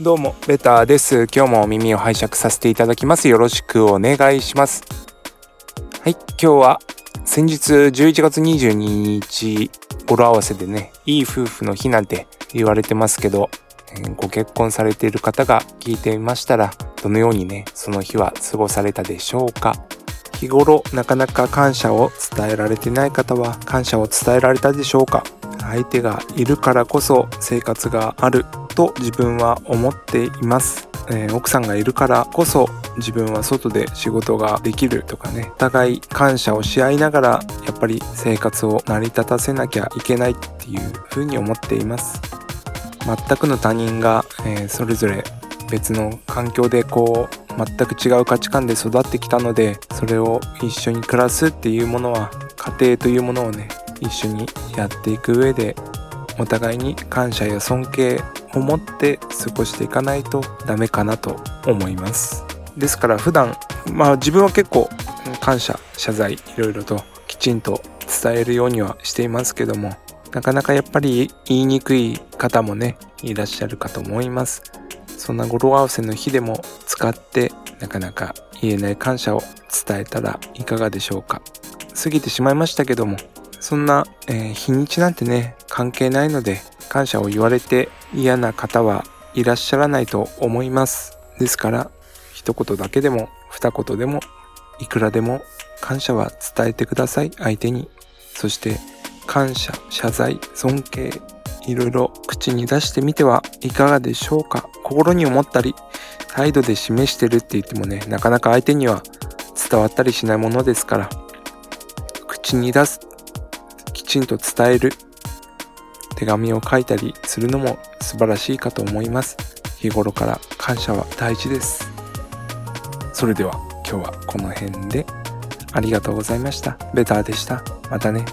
どうもベターです。今日も耳を拝借させていただきます。よろしくお願いします。はい今日は先日11月22日語呂合わせでねいい夫婦の日なんて言われてますけどご結婚されている方が聞いていましたらどのようにねその日は過ごされたでしょうか。日頃なかなか感謝を伝えられてない方は感謝を伝えられたでしょうか。相手がいるからこそ生活がある。と自分は思っています、えー、奥さんがいるからこそ自分は外で仕事ができるとかね。お互い感謝をし合いながらやっぱり生活を成り立たせなきゃいけないっていうふうに思っています。全くの他人が、えー、それぞれ別の環境でこう全く違う価値観で育ってきたのでそれを一緒に暮らすっていうものは家庭というものをね一緒にやっていく上でお互いに感謝や尊敬を持って過ごしていかないとダメかなと思います。ですから普段まあ自分は結構感謝謝罪いろいろときちんと伝えるようにはしていますけどもなかなかやっぱり言いにくい方もねいらっしゃるかと思います。そんな語呂合わせの日でも使ってなかなか言えない感謝を伝えたらいかがでしょうか。過ぎてしまいましたけどもそんな、えー、日にちなんてね関係ないので感謝を言われて嫌な方はいらっしゃらないと思います。ですから一言だけでも二言でもいくらでも感謝は伝えてください相手に。そして感謝謝罪尊敬いろいろ口に出してみてはいかがでしょうか。心に思ったり態度で示してるって言ってもねなかなか相手には伝わったりしないものですから口に出すきちんと伝える手紙を書いたりするのも素晴らしいかと思います。日頃から感謝は大事です。それでは今日はこの辺で。ありがとうございました。ベターでした。またね。